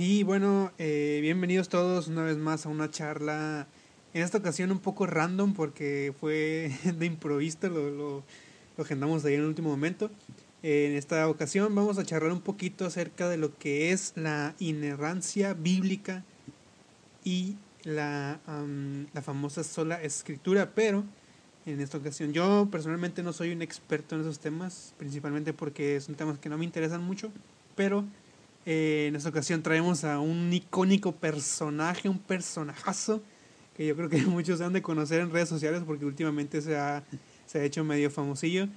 Y bueno, eh, bienvenidos todos una vez más a una charla, en esta ocasión un poco random porque fue de improviso, lo, lo, lo agendamos ahí en el último momento. En esta ocasión vamos a charlar un poquito acerca de lo que es la inerrancia bíblica y la, la famosa sola escritura, pero en esta ocasión yo personalmente no soy un experto en esos temas, principalmente porque son temas que no me interesan mucho, pero eh, en esta ocasión traemos a un icónico personaje, un personajazo que yo creo que muchos han de conocer en redes sociales porque últimamente se ha, se ha hecho medio famosillo.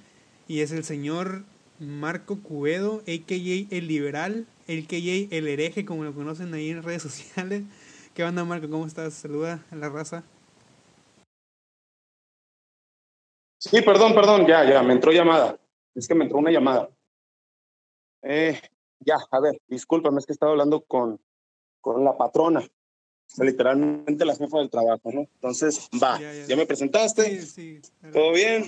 Y es el señor Marco Cuedo, a.k.a. el liberal, a.k.a. el hereje, como lo conocen ahí en redes sociales. ¿Qué onda, Marco? ¿Cómo estás? Saluda a la raza. Sí, perdón, perdón, ya, ya, me entró llamada. Es que me entró una llamada. Eh, ya, a ver, discúlpame, es que estaba hablando con, con la patrona, literalmente la jefa del trabajo, ¿no? Entonces, va, ya, ya. ya me presentaste, sí, sí, ¿todo bien?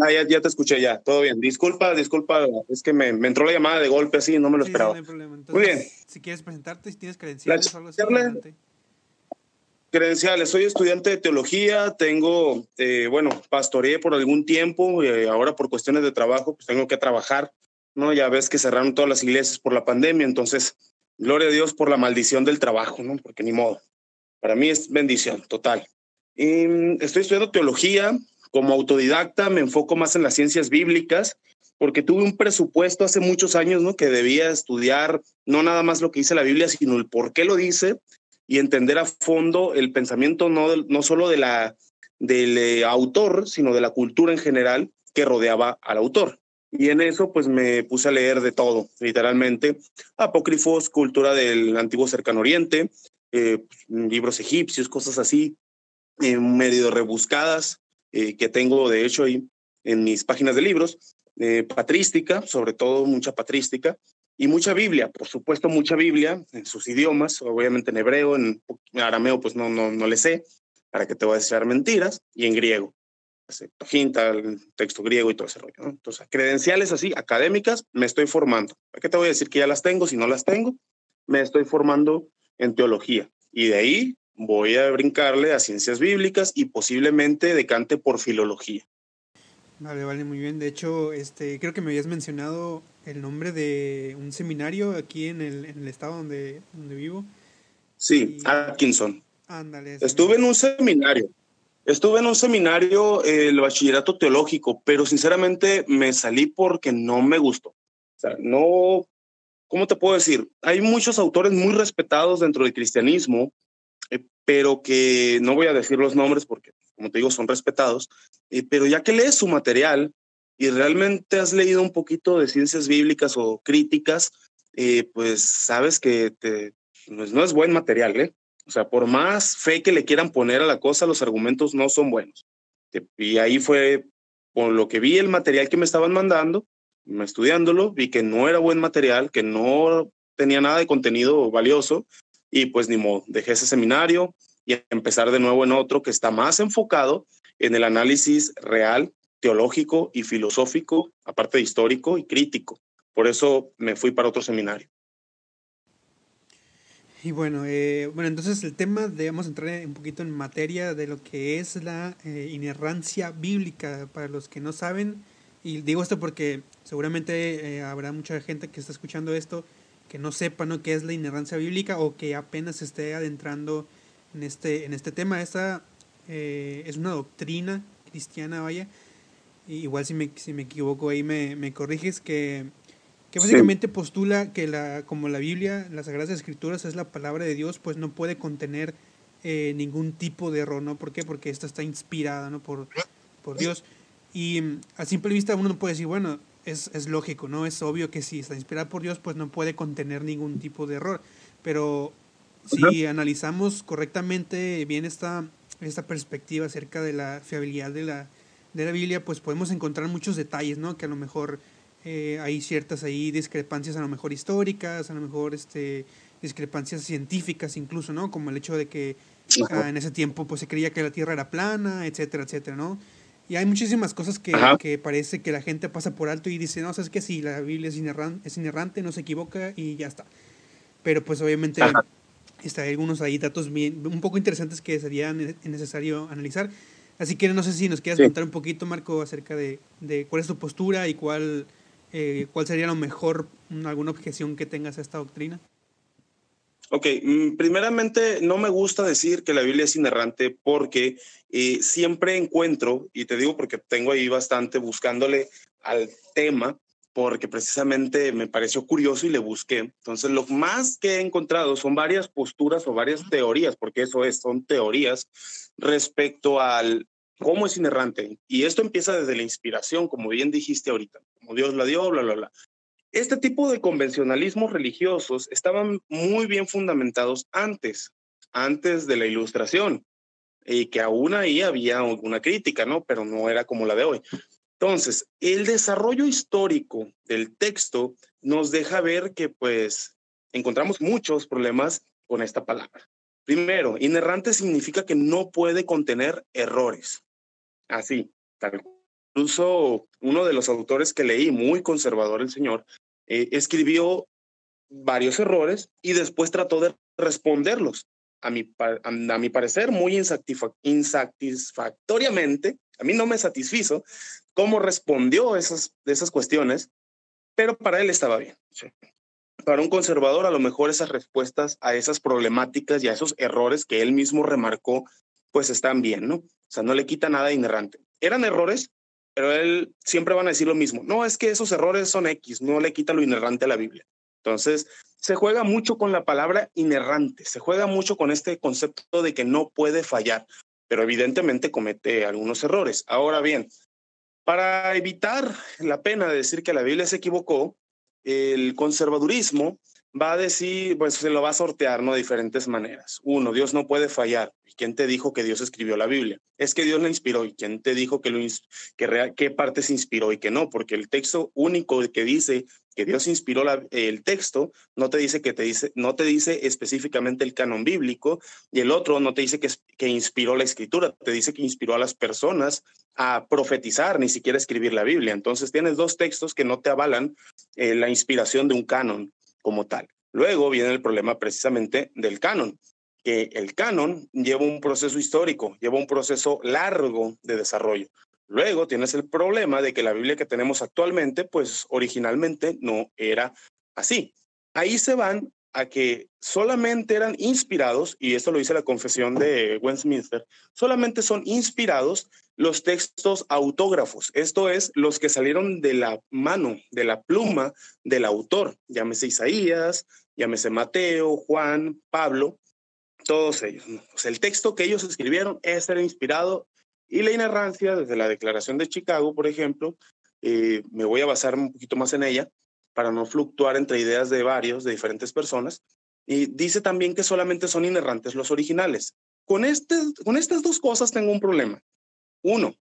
Ah, ya, ya, te escuché, ya, todo bien. Disculpa, disculpa, es que me, me entró la llamada de golpe así, no me lo sí, esperaba. no. Entonces, Muy bien. Si quieres presentarte, si tienes credenciales o algo así. Credenciales, soy estudiante de teología, tengo, eh, bueno, pastoreé por algún tiempo, eh, ahora por cuestiones de trabajo, pues tengo que trabajar ¿no? Ya ves que cerraron todas las iglesias por la pandemia, entonces, gloria a Dios por la maldición del trabajo, ¿no? Porque ni modo. Para mí es bendición total. Y estoy estudiando teología, como autodidacta me enfoco más en las ciencias bíblicas, porque tuve un presupuesto hace muchos años, ¿no? Que debía estudiar no nada más lo que dice la Biblia, sino el por qué lo dice y entender a fondo el pensamiento no, no solo de la, del eh, autor, sino de la cultura en general que rodeaba al autor. Y en eso, pues me puse a leer de todo, literalmente. Apócrifos, cultura del antiguo cercano oriente, eh, libros egipcios, cosas así, eh, medio rebuscadas, eh, que tengo de hecho ahí en mis páginas de libros. patrística, sobre todo mucha patrística, y mucha Biblia, por supuesto, mucha Biblia en sus idiomas, obviamente en hebreo, en arameo, pues no, no, no le sé, para que te voy a decir mentiras, y en griego. Septuaginta, el texto griego y todo ese rollo. ¿no? Entonces, credenciales así, académicas, me estoy formando. ¿Para qué te voy a decir que ya las tengo si no las tengo? Me estoy formando en teología. Y de ahí voy a brincarle a ciencias bíblicas y posiblemente decante por filología. Vale, vale, muy bien. De hecho, este, creo que me habías mencionado el nombre de un seminario aquí en el, en el estado donde, donde vivo. Sí, y... Atkinson. Ándale. Estuve en un seminario. Estuve en un seminario, eh, el bachillerato teológico, pero sinceramente me salí porque no me gustó. O sea, no, ¿cómo te puedo decir? Hay muchos autores muy respetados dentro del cristianismo, eh, pero que no voy a decir los nombres porque, como te digo, son respetados, eh, pero ya que lees su material y realmente has leído un poquito de ciencias bíblicas o críticas, eh, pues sabes que te, pues no es buen material, ¿eh? O sea, por más fe que le quieran poner a la cosa, los argumentos no son buenos. Y ahí fue por lo que vi el material que me estaban mandando, estudiándolo, vi que no era buen material, que no tenía nada de contenido valioso y pues ni modo, dejé ese seminario y empezar de nuevo en otro que está más enfocado en el análisis real, teológico y filosófico, aparte de histórico y crítico. Por eso me fui para otro seminario. Y bueno, eh, bueno, entonces el tema de vamos a entrar un poquito en materia de lo que es la eh, inerrancia bíblica para los que no saben. Y digo esto porque seguramente eh, habrá mucha gente que está escuchando esto que no sepa ¿no? qué es la inerrancia bíblica o que apenas esté adentrando en este, en este tema. Esta es una doctrina cristiana, vaya. igual si me, si me equivoco ahí me, me corriges que que básicamente sí. postula que la, como la Biblia, las Sagradas Escrituras es la palabra de Dios, pues no puede contener eh, ningún tipo de error, ¿no? ¿Por qué? Porque esta está inspirada, ¿no? Por, por Dios. Y a simple vista uno no puede decir, bueno, es, es lógico, ¿no? Es obvio que si está inspirada por Dios, pues no puede contener ningún tipo de error. Pero si uh -huh. analizamos correctamente bien esta, esta perspectiva acerca de la fiabilidad de la, de la Biblia, pues podemos encontrar muchos detalles, ¿no? Que a lo mejor eh, hay ciertas ahí discrepancias a lo mejor históricas, a lo mejor este, discrepancias científicas incluso, ¿no? Como el hecho de que -huh. en ese tiempo pues se creía que la Tierra era plana, etcétera, etcétera, ¿no? Y hay muchísimas cosas que, que, parece que la gente pasa por alto y dice, no, sabes que si la Biblia es inerrante, es inerrante, no se equivoca y ya está. Pero pues obviamente está, hay algunos ahí datos bien, un poco interesantes que sería necesario analizar. Así que no sé si nos quieras contar un poquito, Marco, acerca de, de, cuál es tu postura y cuál, eh, cuál sería lo mejor, alguna objeción que tengas a esta doctrina. Ok, mm, primeramente no me gusta decir que la Biblia es inerrante porque eh, siempre encuentro, y te digo porque tengo ahí bastante buscándole al tema, porque precisamente me pareció curioso y le busqué. Entonces, lo más que he encontrado son varias posturas o varias teorías, porque eso es, son teorías respecto al cómo es inerrante. Y esto empieza desde la inspiración, como bien dijiste ahorita, como Dios la dio, bla, bla, bla. Este tipo de convencionalismos religiosos estaban muy bien fundamentados antes, antes de la ilustración, y que aún ahí había alguna crítica, ¿no? Pero no era como la de hoy. Entonces, el desarrollo histórico del texto nos deja ver que pues encontramos muchos problemas con esta palabra. Primero, inerrante significa que no puede contener errores. Así, tal. Incluso uno de los autores que leí, muy conservador el señor, eh, escribió varios errores y después trató de responderlos. A mi, a, mi parecer, muy insatisfactoriamente, a mí no me satisfizo cómo respondió esas, esas cuestiones, pero para él estaba bien. Para un conservador, a lo mejor esas respuestas a esas problemáticas y a esos errores que él mismo remarcó, pues están bien, ¿no? O sea, no le quita nada inherente. Eran errores, pero él siempre van a decir lo mismo. No, es que esos errores son X, no le quita lo inerrante a la Biblia. Entonces, se juega mucho con la palabra inerrante, se juega mucho con este concepto de que no puede fallar, pero evidentemente comete algunos errores. Ahora bien, para evitar la pena de decir que la Biblia se equivocó, el conservadurismo va a decir, pues se lo va a sortear, ¿no? De diferentes maneras. Uno, Dios no puede fallar. ¿Y quién te dijo que Dios escribió la Biblia? Es que Dios la inspiró. ¿Y quién te dijo que, lo, que qué parte se inspiró y que no? Porque el texto único que dice que Dios inspiró el texto, no te dice que te dice, no te dice específicamente el canon bíblico, y el otro no te dice que, que inspiró la escritura, te dice que inspiró a las personas a profetizar, ni siquiera escribir la Biblia. Entonces tienes dos textos que no te avalan eh, la inspiración de un canon como tal. Luego viene el problema precisamente del canon, que el canon lleva un proceso histórico, lleva un proceso largo de desarrollo. Luego tienes el problema de que la Biblia que tenemos actualmente, pues originalmente no era así. Ahí se van a que solamente eran inspirados, y esto lo dice la confesión de Westminster, solamente son inspirados los textos autógrafos, esto es, los que salieron de la mano, de la pluma del autor, llámese Isaías, llámese Mateo, Juan, Pablo, todos ellos. el texto que ellos escribieron, es era inspirado. Y la inerrancia, desde la Declaración de Chicago, por ejemplo, eh, me voy a basar un poquito más en ella para no fluctuar entre ideas de varios, de diferentes personas. Y dice también que solamente son inerrantes los originales. Con, este, con estas dos cosas tengo un problema. Uno,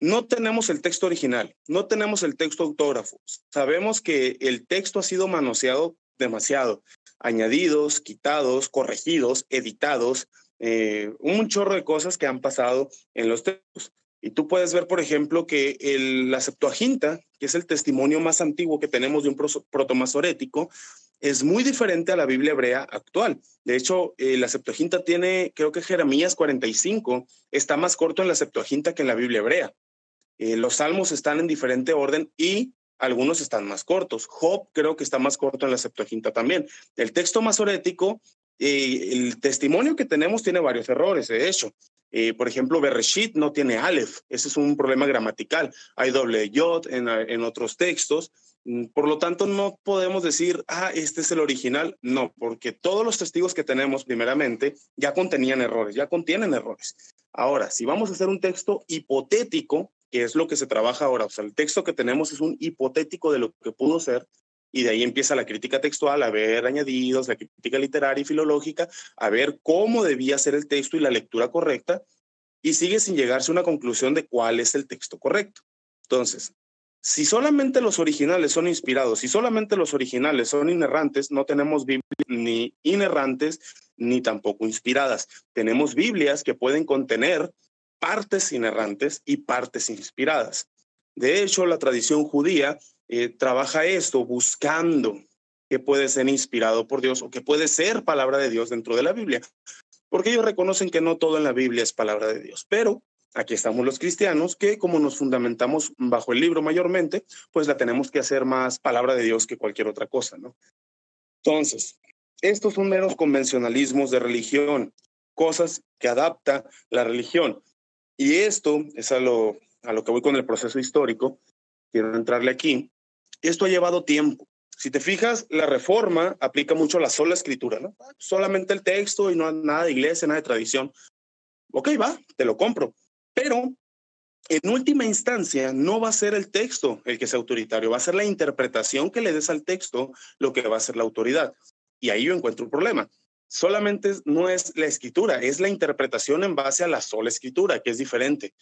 no tenemos el texto original, no tenemos el texto autógrafo. Sabemos que el texto ha sido manoseado demasiado, añadidos, quitados, corregidos, editados, eh, un chorro de cosas que han pasado en los textos. Y tú puedes ver, por ejemplo, que el, la Septuaginta, que es el testimonio más antiguo que tenemos de un protomasorético, es muy diferente a la Biblia hebrea actual. De hecho, eh, la Septuaginta tiene, creo que Jeremías 45 está más corto en la Septuaginta que en la Biblia hebrea. Eh, los salmos están en diferente orden y algunos están más cortos. Job creo que está más corto en la Septuaginta también. El texto masorético eh, el testimonio que tenemos tiene varios errores, de hecho. Eh, por ejemplo, Bereshit no tiene Aleph, ese es un problema gramatical. Hay doble yod en, en otros textos. Mm, por lo tanto, no podemos decir, ah, este es el original. No, porque todos los testigos que tenemos, primeramente, ya contenían errores, ya contienen errores. Ahora, si vamos a hacer un texto hipotético, que es lo que se trabaja ahora, o sea, el texto que tenemos es un hipotético de lo que pudo ser, y de ahí empieza la crítica textual, a ver añadidos, la crítica literaria y filológica, a ver cómo debía ser el texto y la lectura correcta, y sigue sin llegarse a una conclusión de cuál es el texto correcto. Entonces, si solamente los originales son inspirados, si solamente los originales son inerrantes, no tenemos Biblias ni inerrantes ni tampoco inspiradas. Tenemos Biblias que pueden contener partes inerrantes y partes inspiradas. De hecho, la tradición judía eh, trabaja esto buscando que puede ser inspirado por Dios o que puede ser palabra de Dios dentro de la Biblia, porque ellos reconocen que no todo en la Biblia es palabra de Dios, pero aquí estamos los cristianos que como nos fundamentamos bajo el libro mayormente, pues la tenemos que hacer más palabra de Dios que cualquier otra cosa, ¿no? Entonces, estos son meros convencionalismos de religión, cosas que adapta la religión. Y esto es a lo, a lo que voy con el proceso histórico, quiero entrarle aquí. Esto ha llevado tiempo. Si te fijas, la reforma aplica mucho la sola escritura, ¿no? Solamente el texto y no nada de iglesia, nada de tradición. Ok, va, te lo compro. Pero en última instancia, no va a ser el texto el que sea autoritario, va a ser la interpretación que le des al texto lo que va a ser la autoridad. Y ahí yo encuentro un problema. Solamente no es la escritura, es la interpretación en base a la sola escritura, que es diferente.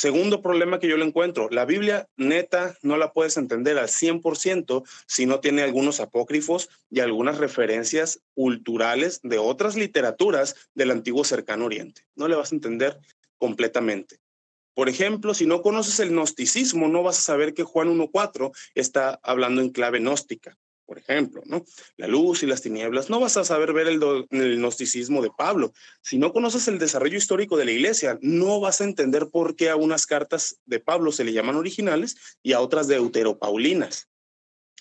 Segundo problema que yo le encuentro, la Biblia neta no la puedes entender al 100% si no tiene algunos apócrifos y algunas referencias culturales de otras literaturas del antiguo cercano oriente. No le vas a entender completamente. Por ejemplo, si no conoces el gnosticismo, no vas a saber que Juan 1.4 está hablando en clave gnóstica por ejemplo, ¿no? La luz y las tinieblas. No vas a saber ver el, el, gnosticismo de Pablo. Si no conoces el desarrollo histórico de la iglesia, no vas a entender por qué a unas cartas de Pablo se le llaman originales y a otras deuteropaulinas.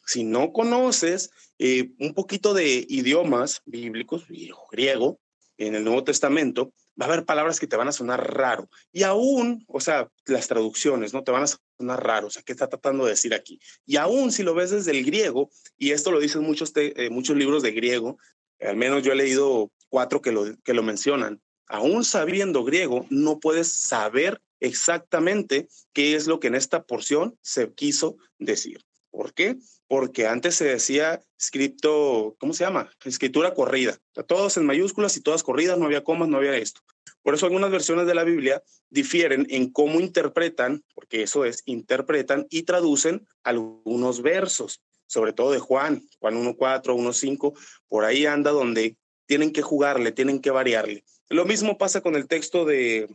Si no conoces eh, un poquito de idiomas bíblicos, griego, en el Nuevo Testamento, va a haber palabras que te van a sonar raro. Y aún, o sea, las traducciones, ¿no? Te van a sonar raro. O sea, ¿qué está tratando de decir aquí? Y aún si lo ves desde el griego, y esto lo dicen muchos, eh, muchos libros de griego, al menos yo he leído cuatro que lo, que lo mencionan, aún sabiendo griego, no puedes saber exactamente qué es lo que en esta porción se quiso decir. ¿Por qué? Porque antes se decía escrito, ¿cómo se llama? Escritura corrida. O todos en mayúsculas y todas corridas, no había comas, no había esto. Por eso algunas versiones de la Biblia difieren en cómo interpretan, porque eso es, interpretan y traducen algunos versos, sobre todo de Juan, Juan 1.4, 1.5, por ahí anda donde tienen que jugarle, tienen que variarle. Lo mismo pasa con el texto de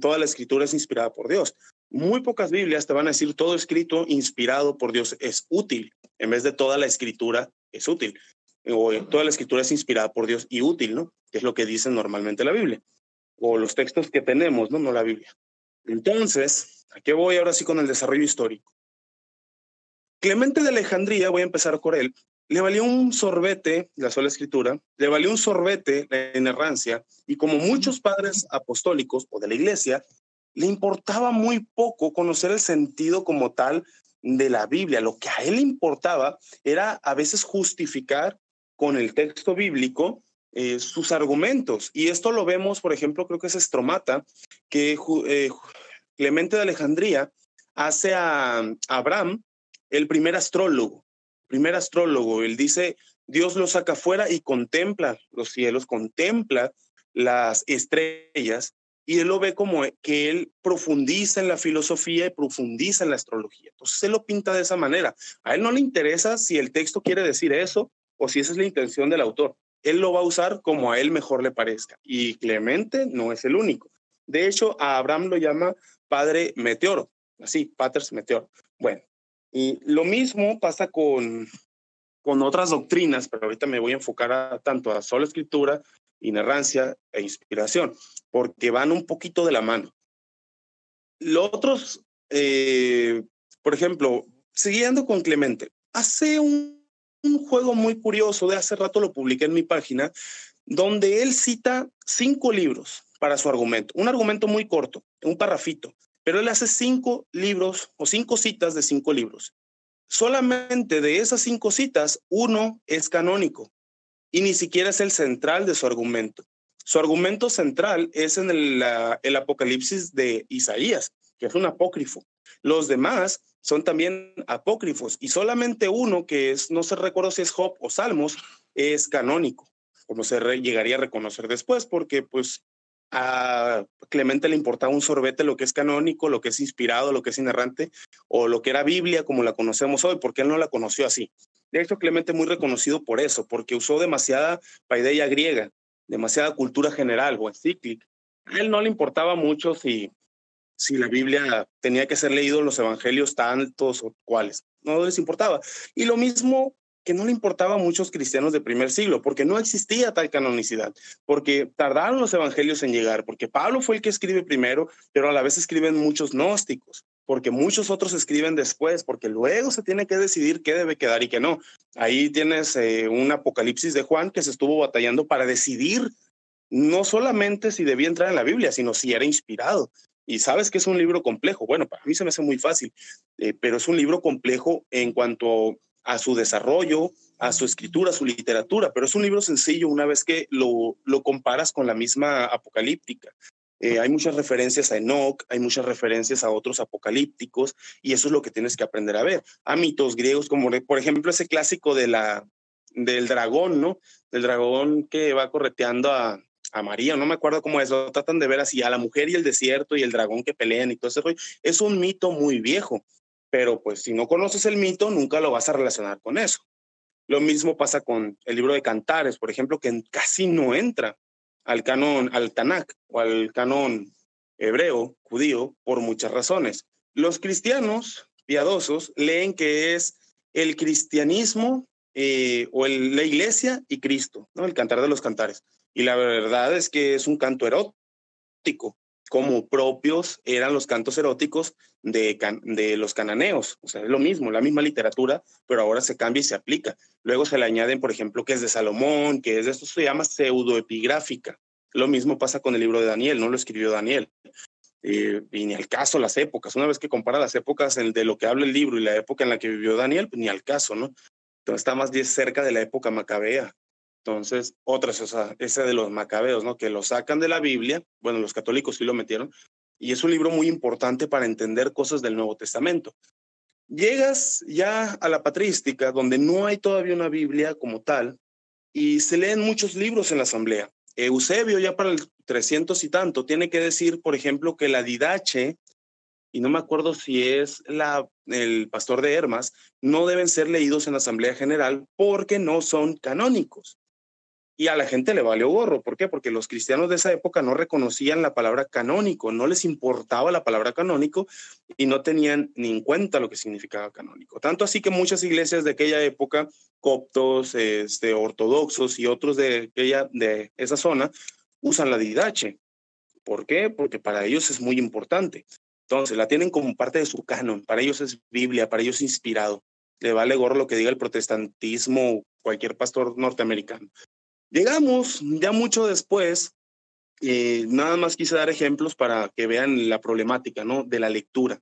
toda la escritura es inspirada por Dios. Muy pocas Biblias te van a decir todo escrito inspirado por Dios es útil, en vez de toda la escritura es útil. O toda la escritura es inspirada por Dios y útil, ¿no? Que es lo que dice normalmente la Biblia. O los textos que tenemos, ¿no? No la Biblia. Entonces, ¿a qué voy ahora sí con el desarrollo histórico? Clemente de Alejandría, voy a empezar con él, le valió un sorbete la sola escritura, le valió un sorbete la inerrancia, y como muchos padres apostólicos o de la iglesia, le importaba muy poco conocer el sentido como tal de la Biblia. Lo que a él importaba era a veces justificar con el texto bíblico eh, sus argumentos. Y esto lo vemos, por ejemplo, creo que es Estromata, que eh, Clemente de Alejandría hace a Abraham el primer astrólogo. Primer astrólogo, él dice, Dios lo saca afuera y contempla los cielos, contempla las estrellas y él lo ve como que él profundiza en la filosofía y profundiza en la astrología. Entonces él lo pinta de esa manera. A él no le interesa si el texto quiere decir eso o si esa es la intención del autor. Él lo va a usar como a él mejor le parezca. Y Clemente no es el único. De hecho, a Abraham lo llama padre meteoro, así, paters meteoro. Bueno, y lo mismo pasa con, con otras doctrinas, pero ahorita me voy a enfocar a, tanto a sola escritura inerrancia e inspiración, porque van un poquito de la mano. Los otros, eh, por ejemplo, siguiendo con Clemente, hace un, un juego muy curioso, de hace rato lo publiqué en mi página, donde él cita cinco libros para su argumento, un argumento muy corto, un parrafito, pero él hace cinco libros o cinco citas de cinco libros. Solamente de esas cinco citas, uno es canónico, y ni siquiera es el central de su argumento. Su argumento central es en el, Apocalipsis de Isaías, que es un apócrifo. Los demás son también apócrifos y solamente uno que es, no se recuerdo si es Job o Salmos, es canónico, como se llegaría a reconocer después, porque pues a Clemente le importaba un sorbete lo que es canónico, lo que es inspirado, lo que es inerrante, o lo que era Biblia como la conocemos hoy, porque él no la conoció así. De hecho, Clemente muy reconocido por eso, porque usó demasiada paideia griega, demasiada cultura general o encíclica. A él no le importaba mucho si si la Biblia tenía que ser leído los evangelios tantos o cuales. No les importaba. Y lo mismo que no le importaba a muchos cristianos de primer siglo, porque no existía tal canonicidad, porque tardaron los evangelios en llegar, porque Pablo fue el que escribe primero, pero a la vez escriben muchos gnósticos, porque muchos otros escriben después, porque luego se tiene que decidir qué debe quedar y qué no. Ahí tienes eh, un apocalipsis de Juan que se estuvo batallando para decidir no solamente si debía entrar en la Biblia, sino si era inspirado. Y sabes que es un libro complejo. Bueno, para mí se me hace muy fácil, eh, pero es un libro complejo en cuanto a su desarrollo, a su escritura, a su literatura, pero es un libro sencillo una vez que lo, lo comparas con la misma apocalíptica. Eh, hay muchas referencias a Enoch, hay muchas referencias a otros apocalípticos, y eso es lo que tienes que aprender a ver. A mitos griegos, como por ejemplo ese clásico de la, del dragón, ¿no? Del dragón que va correteando a, a María, no me acuerdo cómo es, lo tratan de ver así, a la mujer y el desierto y el dragón que pelean y todo ese rollo. Es un mito muy viejo, pero pues si no conoces el mito, nunca lo vas a relacionar con eso. Lo mismo pasa con el libro de Cantares, por ejemplo, que casi no entra al canon, al Tanakh o al canon hebreo, judío, por muchas razones. Los cristianos piadosos leen que es el cristianismo eh, o la iglesia y Cristo, ¿no? El cantar de los cantares. Y la verdad es que es un canto erótico, como propios eran los cantos eróticos de, los cananeos. O sea, es lo mismo, la misma literatura, pero ahora se cambia y se aplica. Luego se le añaden, por ejemplo, que es de Salomón, que es de esto se llama pseudoepigráfica. Lo mismo pasa con el libro de Daniel, no lo escribió Daniel. Eh, y ni al caso las épocas. Una vez que compara las épocas de lo que habla el libro y la época en la que vivió Daniel, pues ni al caso, ¿no? Entonces está más bien cerca de la época macabea. Entonces, otras, o sea, ese de los macabeos, ¿no? Que lo sacan de la Biblia, bueno, los católicos sí lo metieron, y es un libro muy importante para entender cosas del Nuevo Testamento. Llegas ya a la patrística, donde no hay todavía una Biblia como tal, y se leen muchos libros en la asamblea. Eusebio, ya para el 300 y tanto, tiene que decir, por ejemplo, que la didache, y no me acuerdo si es la, el pastor de Hermas, no deben ser leídos en la asamblea general porque no son canónicos y a la gente le valió gorro. ¿Por qué? Porque los cristianos de esa época no reconocían la palabra canónico, no les importaba la palabra canónico y no tenían ni en cuenta lo que significaba canónico. Tanto así que muchas iglesias de aquella época, coptos, este, ortodoxos y otros de, aquella, de esa zona, usan la didache. ¿Por qué? Porque para ellos es muy importante. Entonces, la tienen como parte de su canon. Para ellos es Biblia, para ellos es inspirado. Le vale gorro lo que diga el protestantismo cualquier pastor norteamericano. Llegamos ya mucho después, eh, nada más quise dar ejemplos para que vean la problemática ¿no? de la lectura.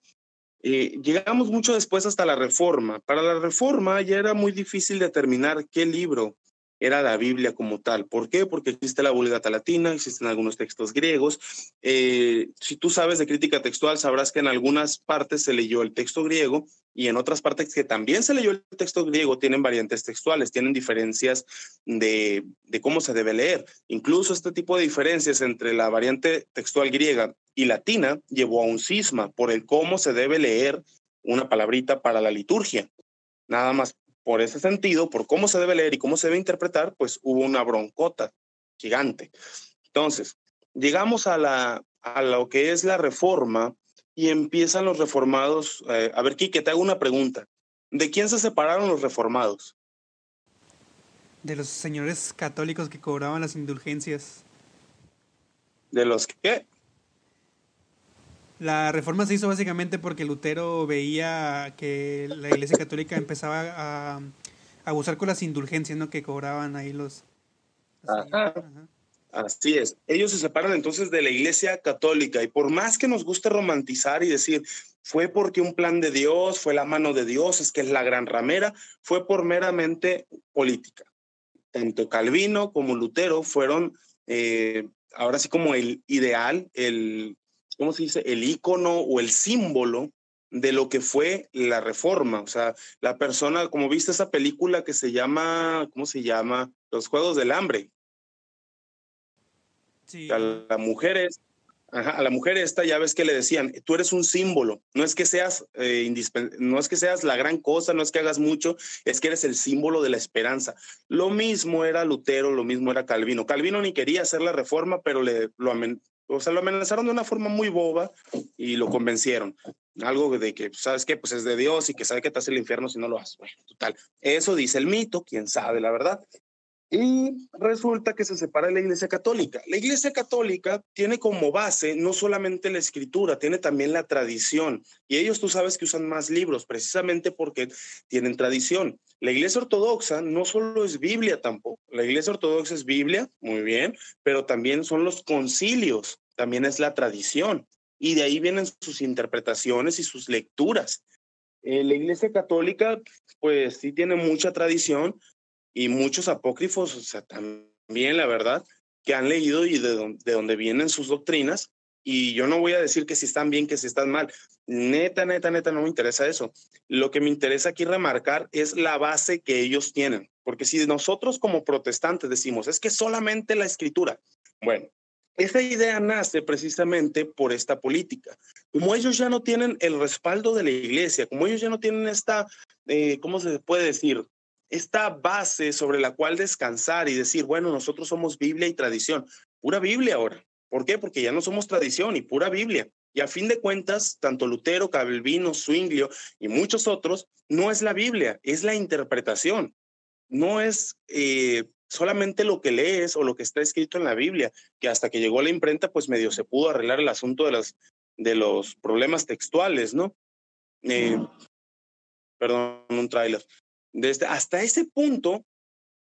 Eh, llegamos mucho después hasta la reforma. Para la reforma ya era muy difícil determinar qué libro era la Biblia como tal. ¿Por qué? Porque existe la Vulgata Latina, existen algunos textos griegos. Eh, si tú sabes de crítica textual, sabrás que en algunas partes se leyó el texto griego y en otras partes que también se leyó el texto griego tienen variantes textuales, tienen diferencias de, de cómo se debe leer. Incluso este tipo de diferencias entre la variante textual griega y latina llevó a un cisma por el cómo se debe leer una palabrita para la liturgia. Nada más por ese sentido, por cómo se debe leer y cómo se debe interpretar, pues hubo una broncota gigante. Entonces, llegamos a, la, a lo que es la reforma y empiezan los reformados. Eh, a ver, Kike, te hago una pregunta. ¿De quién se separaron los reformados? De los señores católicos que cobraban las indulgencias. ¿De los qué? La reforma se hizo básicamente porque Lutero veía que la Iglesia Católica empezaba a, abusar con las indulgencias, ¿no? Que cobraban ahí los... Así es. Ellos se separan entonces de la Iglesia Católica y por más que nos guste romantizar y decir, fue porque un plan de Dios, fue la mano de Dios, es que es la gran ramera, fue por meramente política. Tanto Calvino como Lutero fueron eh, ahora sí como el ideal, el ¿cómo se dice? El icono o el símbolo de lo que fue la reforma. O sea, la persona, como viste esa película que se llama, ¿cómo se llama? Los Juegos del Hambre. Sí. A la mujer es, a la mujer esta ya ves que le decían, tú eres un símbolo, no es que seas eh, no es que seas la gran cosa, no es que hagas mucho, es que eres el símbolo de la esperanza. Lo mismo era Lutero, lo mismo era Calvino. Calvino ni quería hacer la reforma, pero le, lo, O sea, lo amenazaron de una forma muy boba y lo convencieron. Algo de que, ¿sabes qué? Pues es de Dios y que sabe que te hace el infierno si no lo haces. Bueno, total. Eso dice el mito, quién sabe la verdad. Y resulta que se separa la Iglesia Católica. La Iglesia Católica tiene como base no solamente la escritura, tiene también la tradición. Y ellos tú sabes que usan más libros precisamente porque tienen tradición. La Iglesia Ortodoxa no solo es Biblia tampoco. La Iglesia Ortodoxa es Biblia, muy bien, pero también son los concilios, también es la tradición. Y de ahí vienen sus interpretaciones y sus lecturas. Eh, la Iglesia Católica, pues sí tiene mucha tradición, y muchos apócrifos, o sea, también la verdad, que han leído y de, dónde vienen sus doctrinas. Y yo no voy a decir que si están bien, que si están mal. Neta, neta, neta, no me interesa eso. Lo que me interesa aquí remarcar es la base que ellos tienen. Porque si nosotros como protestantes decimos, es que solamente la escritura, bueno, esa idea nace precisamente por esta política. Como ellos ya no tienen el respaldo de la iglesia, como ellos ya no tienen esta, eh, ¿cómo se puede decir? Esta base sobre la cual descansar y decir, bueno, nosotros somos Biblia y tradición. Pura Biblia ahora. ¿Por qué? Porque ya no somos tradición y pura Biblia. Y a fin de cuentas, tanto Lutero, Calvino, Zwinglio y muchos otros, no es la Biblia, es la interpretación. No es eh, solamente lo que lees o lo que está escrito en la Biblia, que hasta que llegó la imprenta, pues medio se pudo arreglar el asunto de, las, de los problemas textuales, ¿no? Eh, perdón, un tráiler. Desde hasta ese punto,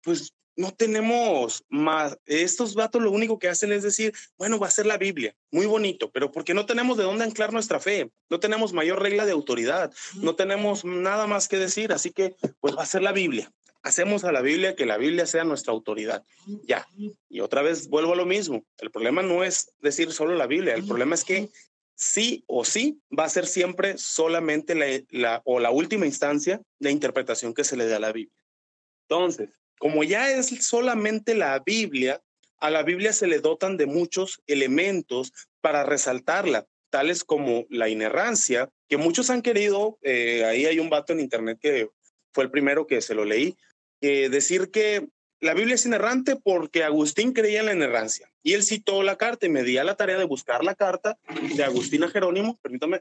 pues no tenemos más. Estos vatos lo único que hacen es decir, bueno, va a ser la Biblia, muy bonito, pero porque no tenemos de dónde anclar nuestra fe, no tenemos mayor regla de autoridad, no tenemos nada más que decir, así que pues va a ser la Biblia. Hacemos a la Biblia que la Biblia sea nuestra autoridad. Ya. Y otra vez vuelvo a lo mismo. El problema no es decir solo la Biblia, el problema es que sí o sí va a ser siempre solamente la, o la última instancia de interpretación que se le da a la Biblia. Entonces, como ya es solamente la Biblia, a la Biblia se le dotan de muchos elementos para resaltarla, tales como la inerrancia, que muchos han querido, eh, ahí hay un vato en internet que fue el primero que se lo leí, decir que la Biblia es inerrante porque Agustín creía en la inerrancia y él citó la carta y me di a la tarea de buscar la carta de Agustín a Jerónimo, permítame,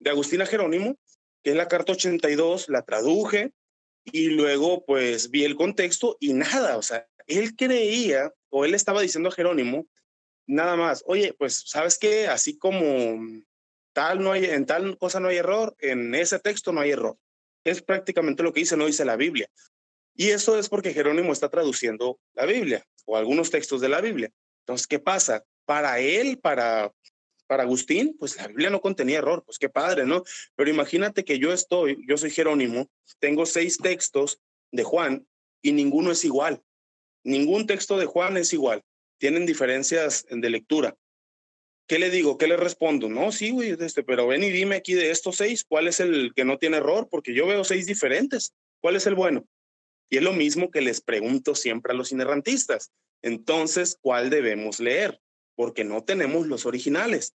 de Agustín a Jerónimo, que es la carta 82, la traduje y luego pues vi el contexto y nada, o sea, él creía o él estaba diciendo a Jerónimo nada más, oye, pues sabes que así como tal no hay en tal cosa no hay error, en ese texto no hay error. Es prácticamente lo que dice, no dice la Biblia. Y eso es porque Jerónimo está traduciendo la Biblia o algunos textos de la Biblia. Entonces, ¿qué pasa? Para él, para, para Agustín, pues la Biblia no contenía error, pues qué padre, ¿no? Pero imagínate que yo estoy, yo soy Jerónimo, tengo seis textos de Juan y ninguno es igual. Ningún texto de Juan es igual. Tienen diferencias de lectura. ¿Qué le digo? ¿Qué le respondo? No, sí, güey, este, pero ven y dime aquí de estos seis, ¿cuál es el que no tiene error? Porque yo veo seis diferentes. ¿Cuál es el bueno? Y es lo mismo que les pregunto siempre a los inerrantistas. Entonces, ¿cuál debemos leer? Porque no tenemos los originales.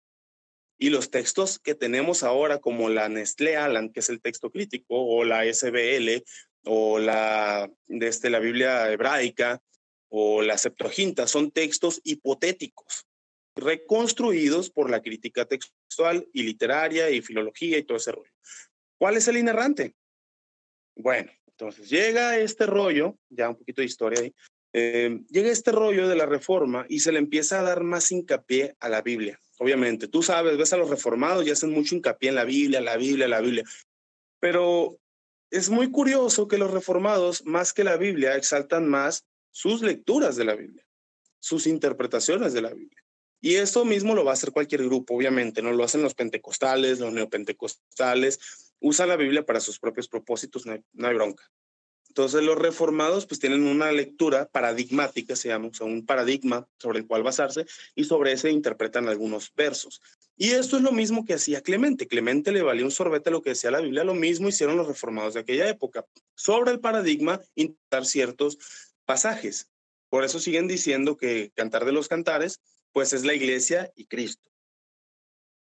Y los textos que tenemos ahora, como la Nestlé Alan, que es el texto crítico, o la SBL, o la, desde este, la Biblia hebraica, o la Septuaginta, son textos hipotéticos, reconstruidos por la crítica textual y literaria y filología y todo ese rollo. ¿Cuál es el inerrante? Bueno, entonces llega este rollo, ya un poquito de historia ahí, eh, llega este rollo de la reforma y se le empieza a dar más hincapié a la Biblia. Obviamente, tú sabes, ves a los reformados y hacen mucho hincapié en la Biblia, la Biblia, la Biblia. Pero es muy curioso que los reformados, más que la Biblia, exaltan más sus lecturas de la Biblia, sus interpretaciones de la Biblia. Y esto mismo lo va a hacer cualquier grupo, obviamente, ¿no? Lo hacen los pentecostales, los neopentecostales, usan la Biblia para sus propios propósitos, no hay, bronca. Entonces los reformados pues tienen una lectura paradigmática, se llama, o sea, un paradigma sobre el cual basarse y sobre ese interpretan algunos versos. Y esto es lo mismo que hacía Clemente. Clemente le valía un sorbete lo que decía la Biblia, lo mismo hicieron los reformados de aquella época. Sobre el paradigma, intentar ciertos pasajes. Por eso siguen diciendo que Cantar de los Cantares pues es la iglesia y Cristo.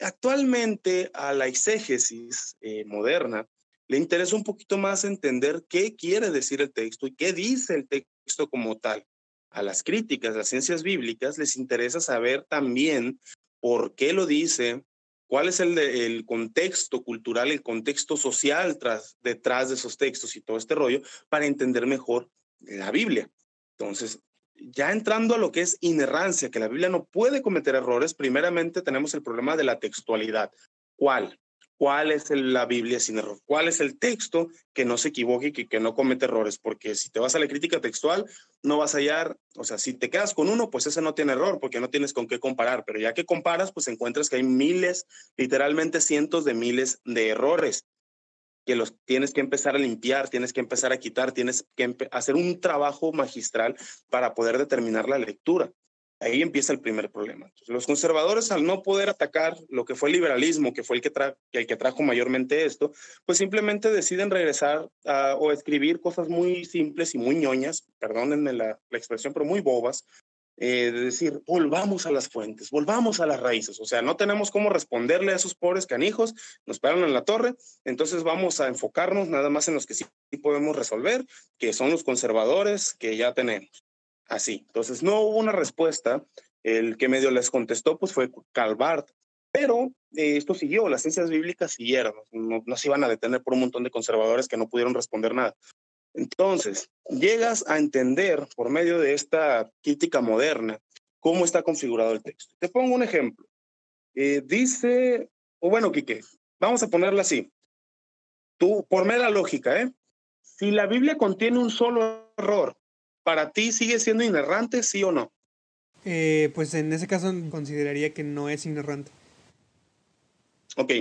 Actualmente a la exégesis eh, moderna le interesa un poquito más entender qué quiere decir el texto y qué dice el texto como tal. a las críticas, a las ciencias bíblicas, les interesa saber también por qué lo dice, cuál es el, contexto cultural, el contexto social detrás de esos textos y todo este rollo, para entender mejor la Biblia. Entonces, ya entrando a lo que es inerrancia, que la Biblia no puede cometer errores, primeramente tenemos el problema de la textualidad. ¿Cuál? ¿Cuál es la Biblia sin error? ¿Cuál es el texto que no se equivoque y que, no comete errores? Porque si te vas a la crítica textual, no vas a hallar, o sea, si te quedas con uno, pues ese no tiene error porque no tienes con qué comparar, pero ya que comparas, pues encuentras que hay miles, literalmente cientos de miles de errores que los tienes que empezar a limpiar, tienes que empezar a quitar, tienes que hacer un trabajo magistral para poder determinar la lectura. Ahí empieza el primer problema. los conservadores, al no poder atacar lo que fue el liberalismo, que fue el que, el que trajo mayormente esto, pues simplemente deciden regresar o escribir cosas muy simples y muy ñoñas, perdónenme la, la expresión, pero muy bobas, eh, de decir, volvamos a las fuentes, volvamos a las raíces. O sea, no tenemos cómo responderle a esos pobres canijos, nos paran en la torre, entonces vamos a enfocarnos nada más en los que sí podemos resolver, que son los conservadores que ya tenemos. Así, entonces no hubo una respuesta. El que medio les contestó pues fue Calvart, pero eh, esto siguió, las ciencias bíblicas siguieron, no, no se iban a detener por un montón de conservadores que no pudieron responder nada. Entonces, llegas a entender por medio de esta crítica moderna cómo está configurado el texto. Te pongo un ejemplo. Eh, dice, o bueno, Quique, vamos a ponerlo así. Tú, por mera lógica, ¿eh? Si la Biblia contiene un solo error, ¿para ti sigue siendo inerrante, sí o no? Eh, pues en ese caso consideraría que no es inerrante. Ok.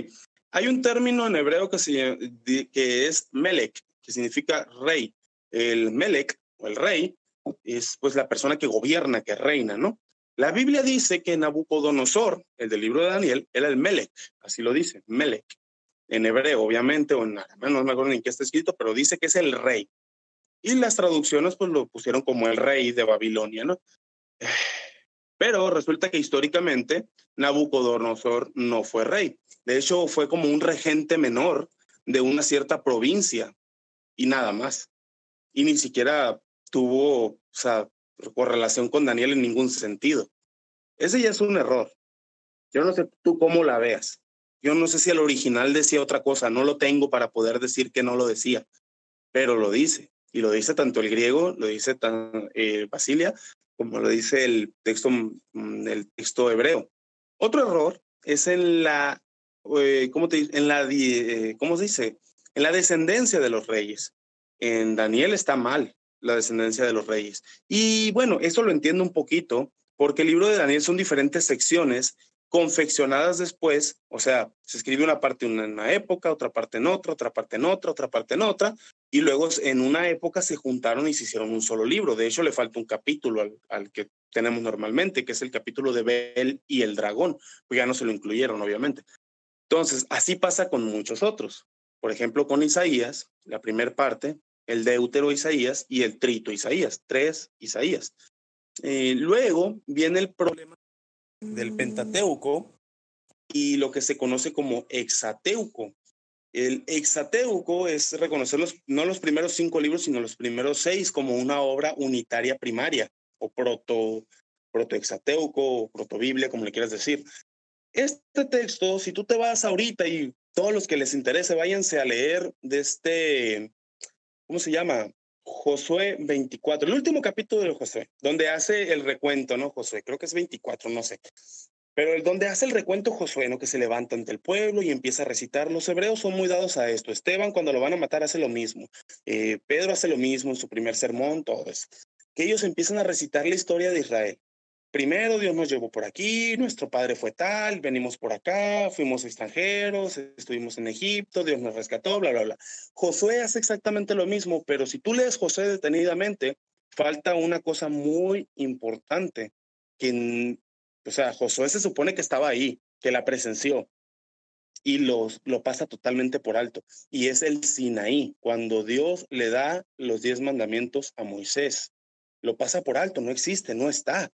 Hay un término en hebreo que, se, que es melek, que significa rey. El Melech, o el rey, es pues la persona que gobierna, que reina, ¿no? La Biblia dice que Nabucodonosor, el del libro de Daniel, era el Melech, así lo dice, Melech. En hebreo, obviamente, o en arameo, no me acuerdo en qué está escrito, pero dice que es el rey. Y las traducciones pues lo pusieron como el rey de Babilonia, ¿no? Pero resulta que históricamente Nabucodonosor no fue rey. De hecho, fue como un regente menor de una cierta provincia y nada más. Y ni siquiera tuvo, o sea, correlación con Daniel en ningún sentido. Ese ya es un error. Yo no sé tú cómo la veas. Yo no sé si el original decía otra cosa, no lo tengo para poder decir que no lo decía, pero lo dice. Y lo dice tanto el griego, lo dice tan, eh, Basilia, como lo dice el texto, mm, el texto hebreo. Otro error es en la, eh, ¿cómo, te, en la eh, ¿cómo se dice? En la descendencia de los reyes. En Daniel está mal la descendencia de los reyes. Y bueno, eso lo entiendo un poquito, porque el libro de Daniel son diferentes secciones confeccionadas después, o sea, se escribe una parte en una época, otra parte en otra, otra parte en otra, otra parte en otra, y luego en una época se juntaron y se hicieron un solo libro. De hecho, le falta un capítulo al, al que tenemos normalmente, que es el capítulo de Bel y el dragón, pues ya no se lo incluyeron, obviamente. Entonces, así pasa con muchos otros. Por ejemplo, con Isaías, la primera parte, el deutero Isaías y el trito Isaías, tres Isaías. Eh, luego viene el problema del Pentateuco y lo que se conoce como hexateuco. El hexateuco es reconocer los, no los primeros cinco libros, sino los primeros seis como una obra unitaria primaria o proto, protohexateuco o protobiblia, como le quieras decir. Este texto, si tú te vas ahorita y todos los que les interese, váyanse a leer de este, ¿cómo se llama? Josué 24, el último capítulo de Josué, donde hace el recuento, ¿no? Josué, creo que es 24, no sé. Pero el donde hace el recuento Josué, ¿no? Que se levanta ante el pueblo y empieza a recitar. Los hebreos son muy dados a esto. Esteban, cuando lo van a matar, hace lo mismo. Eh, Pedro hace lo mismo en su primer sermón, todo eso. Que ellos empiezan a recitar la historia de Israel. Primero Dios nos llevó por aquí, nuestro padre fue tal, venimos por acá, fuimos extranjeros, estuvimos en Egipto, Dios nos rescató, bla, bla, bla. Josué hace exactamente lo mismo, pero si tú lees Josué detenidamente, falta una cosa muy importante, que, o sea, Josué se supone que estaba ahí, que la presenció, y los, lo pasa totalmente por alto. Y es el Sinaí, cuando Dios le da los diez mandamientos a Moisés. Lo pasa por alto, no existe, no está.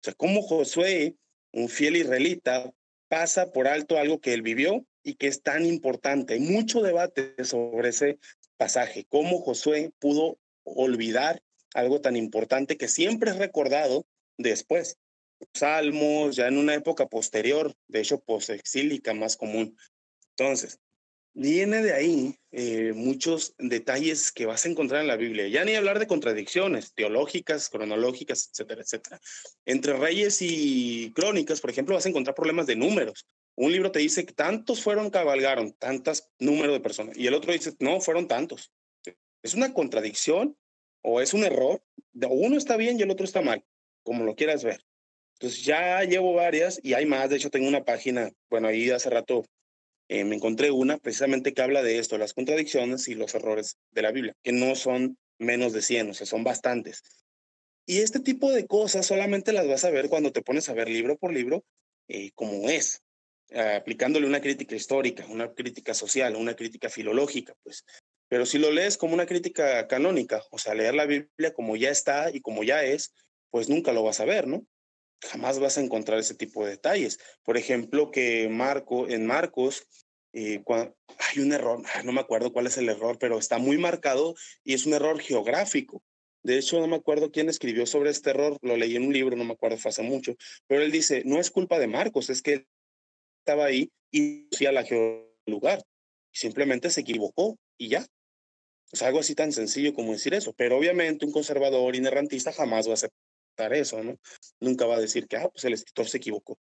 O sea, cómo Josué, un fiel israelita, pasa por alto algo que él vivió y que es tan importante. Hay mucho debate sobre ese pasaje, cómo Josué pudo olvidar algo tan importante que siempre es recordado después. Salmos, ya en una época posterior, de hecho posexílica más común. Entonces, viene de ahí eh, muchos detalles que vas a encontrar en la Biblia. Ya ni hablar de contradicciones teológicas, cronológicas, etcétera, etcétera. Entre reyes y crónicas, por ejemplo, vas a encontrar problemas de números. Un libro te dice que tantos fueron, cabalgaron, tantas número de personas. Y el otro dice, no, fueron tantos. Es una contradicción o es un error. Uno está bien y el otro está mal, como lo quieras ver. Entonces ya llevo varias y hay más. De hecho, tengo una página, bueno, ahí hace rato eh, me encontré una precisamente que habla de esto, las contradicciones y los errores de la Biblia, que no son menos de 100, o sea, son bastantes. Y este tipo de cosas solamente las vas a ver cuando te pones a ver libro por libro eh, como es, aplicándole una crítica histórica, una crítica social, una crítica filológica, pues. Pero si lo lees como una crítica canónica, o sea, leer la Biblia como ya está y como ya es, pues nunca lo vas a ver, ¿no? Jamás vas a encontrar ese tipo de detalles. Por ejemplo, que Marco, en Marcos eh, hay un error, ah, no me acuerdo cuál es el error, pero está muy marcado y es un error geográfico. De hecho, no me acuerdo quién escribió sobre este error, lo leí en un libro, no me acuerdo, fue hace mucho, pero él dice, no es culpa de Marcos, es que estaba ahí y hacía la lugar. Simplemente se equivocó y ya. Es algo así tan sencillo como decir eso, pero obviamente un conservador inerrantista jamás va a eso, ¿no? Nunca va a decir que, ah, pues el escritor se equivocó.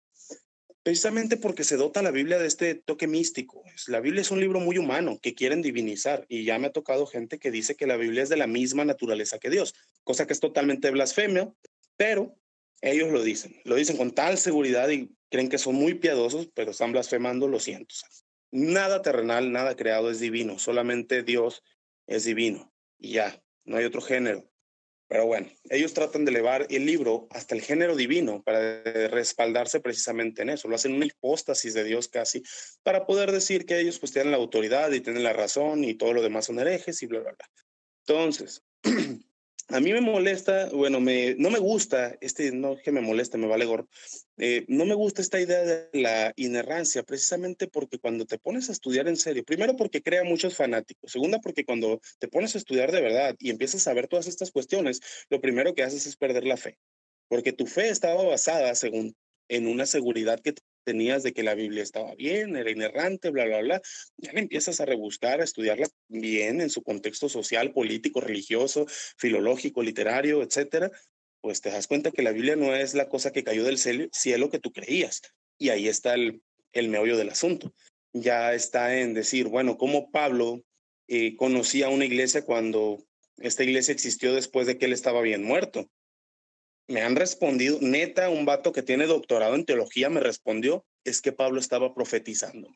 Precisamente porque se dota la Biblia de este toque místico. La Biblia es un libro muy humano que quieren divinizar y ya me ha tocado gente que dice que la Biblia es de la misma naturaleza que Dios, cosa que es totalmente blasfemia, pero ellos lo dicen, lo dicen con tal seguridad y creen que son muy piadosos, pero están blasfemando los cientos. Nada terrenal, nada creado es divino, solamente Dios es divino y ya, no hay otro género. Pero bueno, ellos tratan de elevar el libro hasta el género divino para respaldarse precisamente en eso. Lo hacen una hipóstasis de Dios casi para poder decir que ellos pues tienen la autoridad y tienen la razón y todo lo demás son herejes y bla, bla, bla. Entonces, a mí me molesta, bueno, me, no me gusta, este, no que me moleste, me vale gorro, eh, no me gusta esta idea de la inerrancia, precisamente porque cuando te pones a estudiar en serio, primero porque crea muchos fanáticos, segunda porque cuando te pones a estudiar de verdad y empiezas a ver todas estas cuestiones, lo primero que haces es perder la fe, porque tu fe estaba basada según en una seguridad que tenías de que la Biblia estaba bien, era inerrante, bla, bla, bla, ya le empiezas a rebuscar, a estudiarla bien en su contexto social, político, religioso, filológico, literario, etcétera, pues te das cuenta que la Biblia no es la cosa que cayó del cielo que tú creías. Y ahí está el, el meollo del asunto. Ya está en decir, bueno, ¿cómo Pablo eh, conocía una iglesia cuando esta iglesia existió después de que él estaba bien muerto? Me han respondido, neta, un vato que tiene doctorado en teología me respondió, es que Pablo estaba profetizando.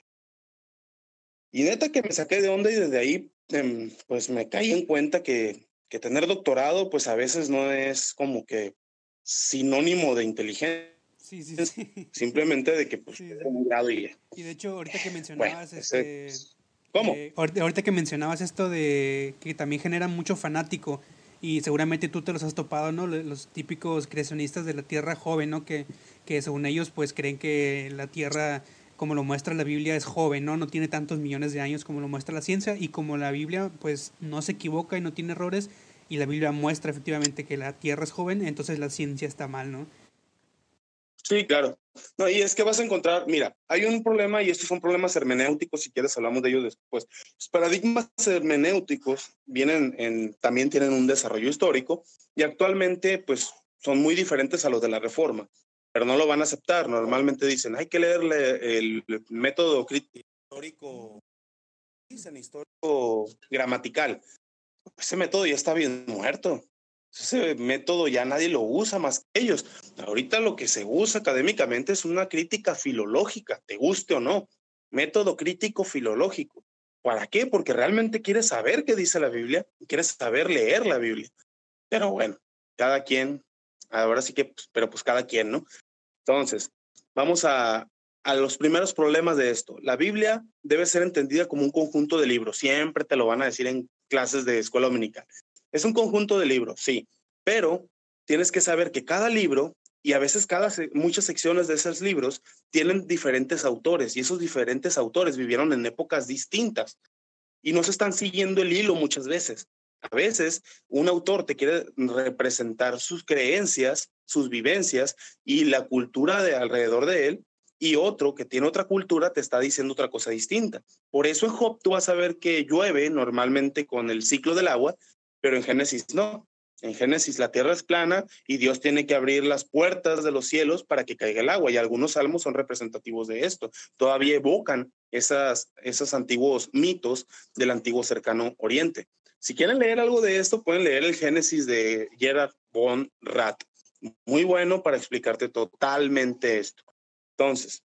Y neta que me saqué de onda y desde ahí, em, pues me caí en cuenta que, que tener doctorado, pues a veces no es como que sinónimo de inteligencia. Sí, sí, sí. Simplemente de que pues un grado y Y de hecho, ahorita que mencionabas este, ¿Cómo? Eh, ahorita que mencionabas esto de que también genera mucho fanático y seguramente tú te los has topado, ¿no? Los típicos creacionistas de la Tierra joven, ¿no? Que, que según ellos pues creen que la Tierra, como lo muestra la Biblia, es joven, ¿no? No tiene tantos millones de años como lo muestra la ciencia y como la Biblia pues no se equivoca y no tiene errores y la Biblia muestra efectivamente que la Tierra es joven, entonces la ciencia está mal, ¿no? Sí, claro. No, y es que vas a encontrar, mira, hay un problema y estos son problemas hermenéuticos, si quieres hablamos de ellos después. Los paradigmas hermenéuticos vienen en, también tienen un desarrollo histórico y actualmente pues son muy diferentes a los de la reforma, pero no lo van a aceptar. Normalmente dicen, hay que leerle el método crítico histórico, dicen histórico gramatical. Ese método ya está bien muerto. Ese método ya nadie lo usa más que ellos. Ahorita lo que se usa académicamente es una crítica filológica, te guste o no. Método crítico filológico. ¿Para qué? Porque realmente quieres saber qué dice la Biblia, quieres saber leer la Biblia. Pero bueno, cada quien, ahora sí que, pues, pero pues cada quien, ¿no? Entonces, vamos a, a los primeros problemas de esto. La Biblia debe ser entendida como un conjunto de libros. Siempre te lo van a decir en clases de escuela dominical. Es un conjunto de libros, sí, pero tienes que saber que cada libro y a veces cada muchas secciones de esos libros tienen diferentes autores y esos diferentes autores vivieron en épocas distintas y no se están siguiendo el hilo muchas veces. A veces un autor te quiere representar sus creencias, sus vivencias y la cultura de alrededor de él, y otro que tiene otra cultura te está diciendo otra cosa distinta. Por eso en Job tú vas a ver que llueve normalmente con el ciclo del agua, pero en Génesis no. En Génesis la tierra es plana y Dios tiene que abrir las puertas de los cielos para que caiga el agua. Y algunos salmos son representativos de esto. Todavía evocan esas, esos antiguos mitos del antiguo cercano oriente. Si quieren leer algo de esto, pueden leer el Génesis de Gerard von Rath. Muy bueno para explicarte totalmente esto. Entonces,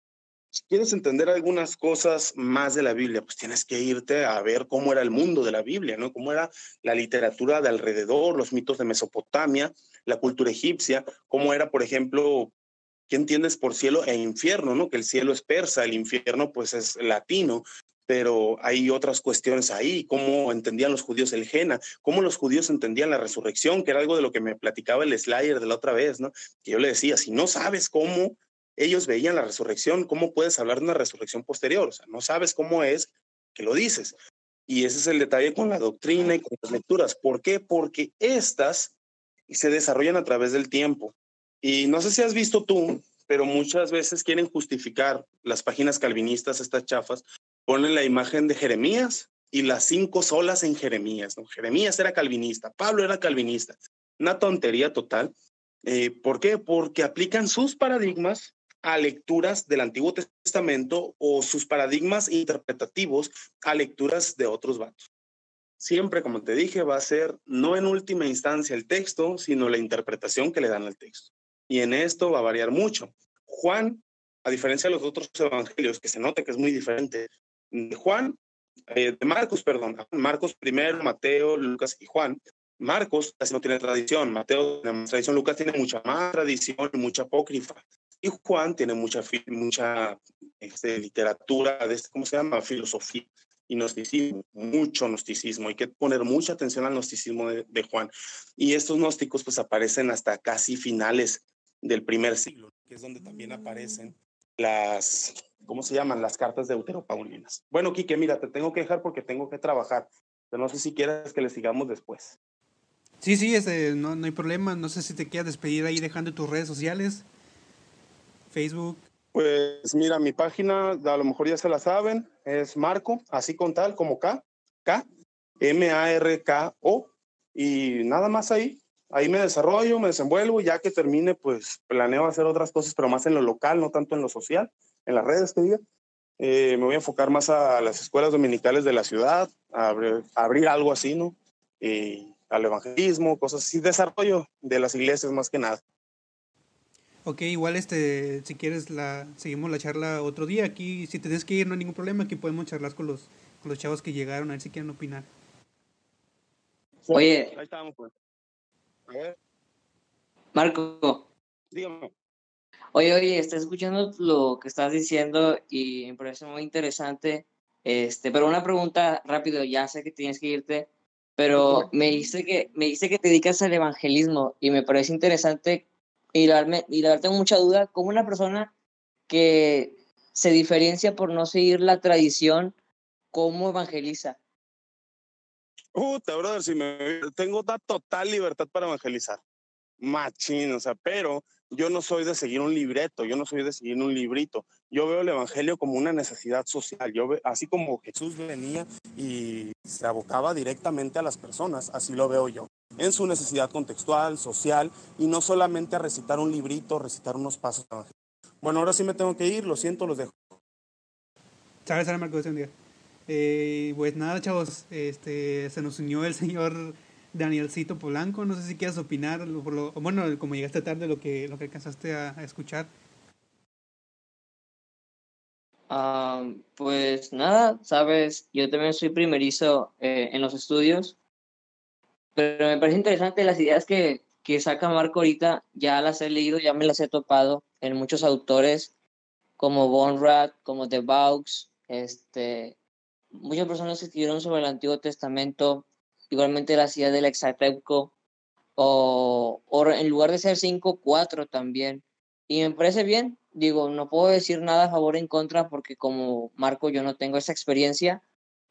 si quieres entender algunas cosas más de la Biblia, pues tienes que irte a ver cómo era el mundo de la Biblia, ¿no? Cómo era la literatura de alrededor, los mitos de Mesopotamia, la cultura egipcia, cómo era, por ejemplo, ¿qué entiendes por cielo e infierno, no? Que el cielo es persa, el infierno pues es latino, pero hay otras cuestiones ahí, cómo entendían los judíos el Jena, cómo los judíos entendían la resurrección, que era algo de lo que me platicaba el Slayer de la otra vez, ¿no? Que yo le decía, si no sabes cómo ellos veían la resurrección, ¿cómo puedes hablar de una resurrección posterior? O sea, no sabes cómo es que lo dices. Y ese es el detalle con la doctrina y con las lecturas. ¿Por qué? Porque estas se desarrollan a través del tiempo. Y no sé si has visto tú, pero muchas veces quieren justificar las páginas calvinistas, estas chafas, ponen la imagen de Jeremías y las cinco solas en Jeremías. ¿no? Jeremías era calvinista, Pablo era calvinista. Una tontería total. Eh, ¿Por qué? Porque aplican sus paradigmas a lecturas del Antiguo Testamento o sus paradigmas interpretativos a lecturas de otros vatos. Siempre, como te dije, va a ser no en última instancia el texto, sino la interpretación que le dan al texto. Y en esto va a variar mucho. Juan, a diferencia de los otros evangelios, que se nota que es muy diferente, Juan, eh, de Marcos, perdón, Marcos primero, Mateo, Lucas y Juan. Marcos casi no tiene tradición, Mateo tiene más tradición, Lucas tiene mucha más tradición y mucha apócrifa. Y Juan tiene mucha, mucha este, literatura, de, este, ¿cómo se llama? Filosofía y gnosticismo, mucho gnosticismo. Hay que poner mucha atención al gnosticismo de, Juan. Y estos gnósticos pues aparecen hasta casi finales del primer siglo, que es donde también aparecen las, ¿cómo se llaman? Las cartas de Paulinas. Bueno, Quique, mira, te tengo que dejar porque tengo que trabajar, pero no sé si quieres que le sigamos después. Sí, sí, este, no, no hay problema. No sé si te quieras despedir ahí dejando tus redes sociales. Facebook? Pues mira, mi página, a lo mejor ya se la saben, es Marco, así con tal, como K, K, M-A-R-K-O, y nada más ahí. Ahí me desarrollo, me desenvuelvo, ya que termine, pues planeo hacer otras cosas, pero más en lo local, no tanto en lo social, en las redes, te diga. Eh, me voy a enfocar más a las escuelas dominicales de la ciudad, a abrir, algo así, ¿no? Y al evangelismo, cosas así, desarrollo de las iglesias más que nada. Ok, igual este, si quieres la, seguimos la charla otro día. Aquí, si tienes que ir, no hay ningún problema. Aquí podemos charlar con los, con los chavos que llegaron, a ver si quieren opinar. Oye. Ahí estamos, pues. Marco. Dígame. Oye, oye, estoy escuchando lo que estás diciendo y me parece muy interesante. Este, pero una pregunta rápido, ya sé que tienes que irte, pero me dice que me dice que te dedicas al evangelismo y me parece interesante y la, y la verdad tengo mucha duda, como una persona que se diferencia por no seguir la tradición, ¿cómo evangeliza? Puta, brother, si me tengo total libertad para evangelizar. Machín, o sea, pero yo no soy de seguir un libreto, yo no soy de seguir un librito. Yo veo el evangelio como una necesidad social. Yo así como Jesús venía y se abocaba directamente a las personas, así lo veo yo en su necesidad contextual, social, y no solamente a recitar un librito, recitar unos pasos. Bueno, ahora sí me tengo que ir, lo siento, los dejo. Chávez, Marco, día. Eh, pues nada, chavos, este, se nos unió el señor Danielcito Polanco. No sé si quieres opinar, por lo, bueno, como llegaste tarde, lo que, lo que alcanzaste a, escuchar. Ah, pues nada, sabes, yo también soy primerizo eh, en los estudios pero me parece interesante las ideas que, que saca Marco ahorita, ya las he leído, ya me las he topado en muchos autores como Bonrat, como The Vaux, este, muchas personas escribieron sobre el Antiguo Testamento, igualmente la ciudad del Exartepco, o, o en lugar de ser 5, 4 también. Y me parece bien, digo, no puedo decir nada a favor o en contra porque como Marco yo no tengo esa experiencia,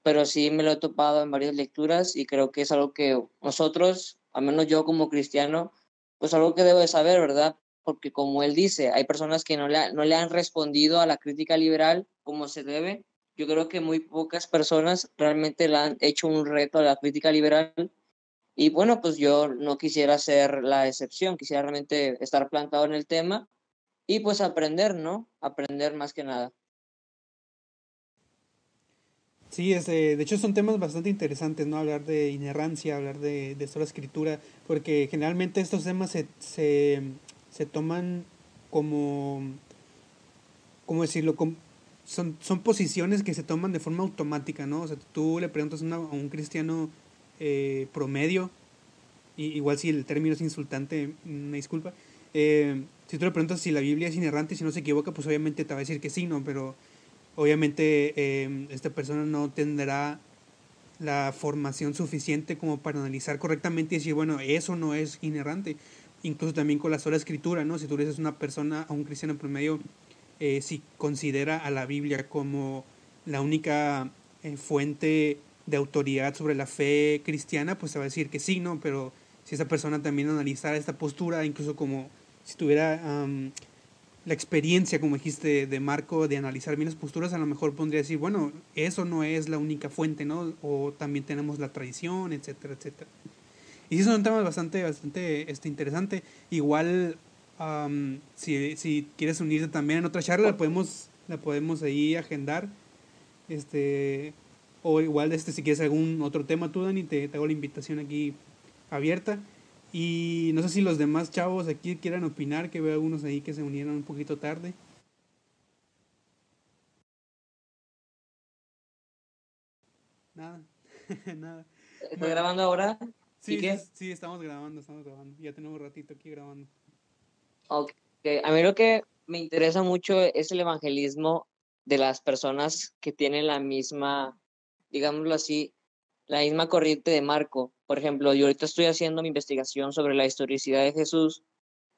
pero sí me lo he topado en varias lecturas y creo que es algo que nosotros, al menos yo como cristiano, pues algo que debo de saber, ¿verdad? Porque como él dice, hay personas que no le, no le han respondido a la crítica liberal como se debe. Yo creo que muy pocas personas realmente le han hecho un reto a la crítica liberal. Y bueno, pues yo no quisiera ser la excepción, quisiera realmente estar plantado en el tema y pues aprender, ¿no? Aprender más que nada. Sí, este, de hecho son temas bastante interesantes, ¿no? Hablar de inerrancia, hablar de, de sola escritura, porque generalmente estos temas se, se, se toman como, ¿cómo decirlo? son, son posiciones que se toman de forma automática, ¿no? O sea, tú le preguntas a, un cristiano eh, promedio, y, igual si el término es insultante, me disculpa, eh, si tú le preguntas si la Biblia es inerrante, si no se equivoca, pues obviamente te va a decir que sí, ¿no? Pero obviamente em, esta persona no tendrá la formación suficiente como para analizar correctamente y decir, bueno, eso no es inerrante. Incluso también con la sola escritura, ¿no? Si tú le dices a una persona, a un cristiano promedio, eh, si considera a la Biblia como la única eh, fuente de autoridad sobre la fe cristiana, pues se va a decir que sí, ¿no? Pero si esa persona también analizara esta postura, incluso como si tuviera la experiencia, como dijiste, de Marco, de analizar bien las posturas, a lo mejor pondría decir, bueno, eso no es la única fuente, ¿no? O también tenemos la tradición, etcétera, etcétera. Y sí, son temas bastante, bastante este, interesante. Igual, si, si quieres unirte también en otra charla, la podemos, la podemos ahí agendar. Este, o igual, este, si quieres algún otro tema tú, Dani, te, te hago la invitación aquí abierta. Y no sé si los demás chavos aquí quieran opinar, que veo algunos ahí que se unieron un poquito tarde. Nada, nada. ¿Está grabando ahora? Sí, sí, estamos grabando, estamos grabando. Ya tenemos un ratito aquí grabando. Ok, a mí lo que me interesa mucho es el evangelismo de las personas que tienen la misma, digámoslo así, la misma corriente de Marco. Por ejemplo, yo ahorita estoy haciendo mi investigación sobre la historicidad de Jesús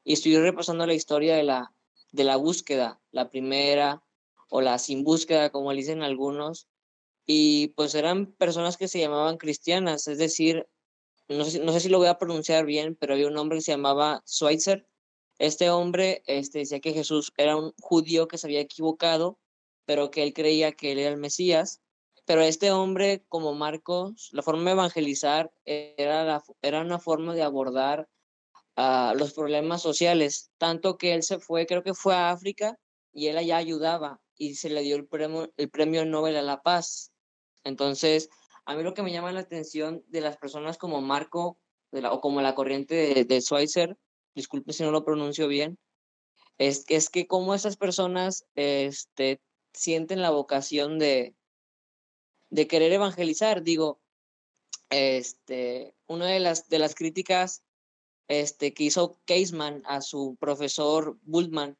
y estoy repasando la historia de la, de la búsqueda, la primera o la sin búsqueda, como le dicen algunos, y pues eran personas que se llamaban cristianas, es decir, no sé, no sé si lo voy a pronunciar bien, pero había un hombre que se llamaba Schweitzer. Este hombre este, decía que Jesús era un judío que se había equivocado, pero que él creía que él era el Mesías pero este hombre, como Marcos, la forma de evangelizar era, era una forma de abordar uh, los problemas sociales, tanto que él se fue, creo que fue a África y él allá ayudaba y se le dio el premio, el premio Nobel a la Paz. Entonces, a mí lo que me llama la atención de las personas como Marco o como la corriente de, de Schweitzer, disculpe si no lo pronuncio bien, es, es que como esas personas este, sienten la vocación de, de querer evangelizar. Digo, este, una de las, de las críticas este, que hizo Caseman a su profesor Bultmann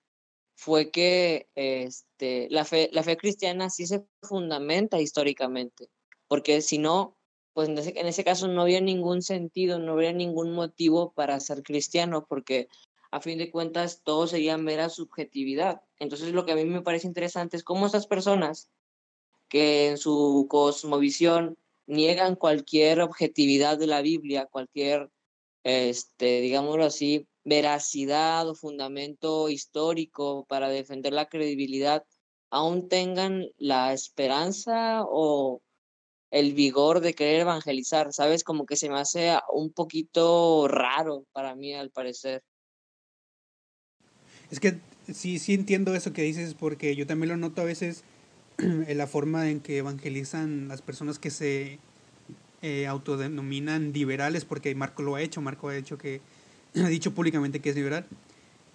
fue que este, la, fe, la fe cristiana sí se fundamenta históricamente, porque si no, pues en ese, en ese caso no había ningún sentido, no habría ningún motivo para ser cristiano, porque a fin de cuentas todo sería mera subjetividad. Entonces lo que a mí me parece interesante es cómo esas personas que en su cosmovisión niegan cualquier objetividad de la Biblia, cualquier, este, digámoslo así, veracidad o fundamento histórico para defender la credibilidad, aún tengan la esperanza o el vigor de querer evangelizar, ¿sabes? Como que se me hace un poquito raro para mí, al parecer. Es que sí, sí entiendo eso que dices, porque yo también lo noto a veces la forma en que evangelizan las personas que se eh, autodenominan liberales, porque Marco lo ha hecho, Marco ha hecho que ha dicho públicamente que es liberal.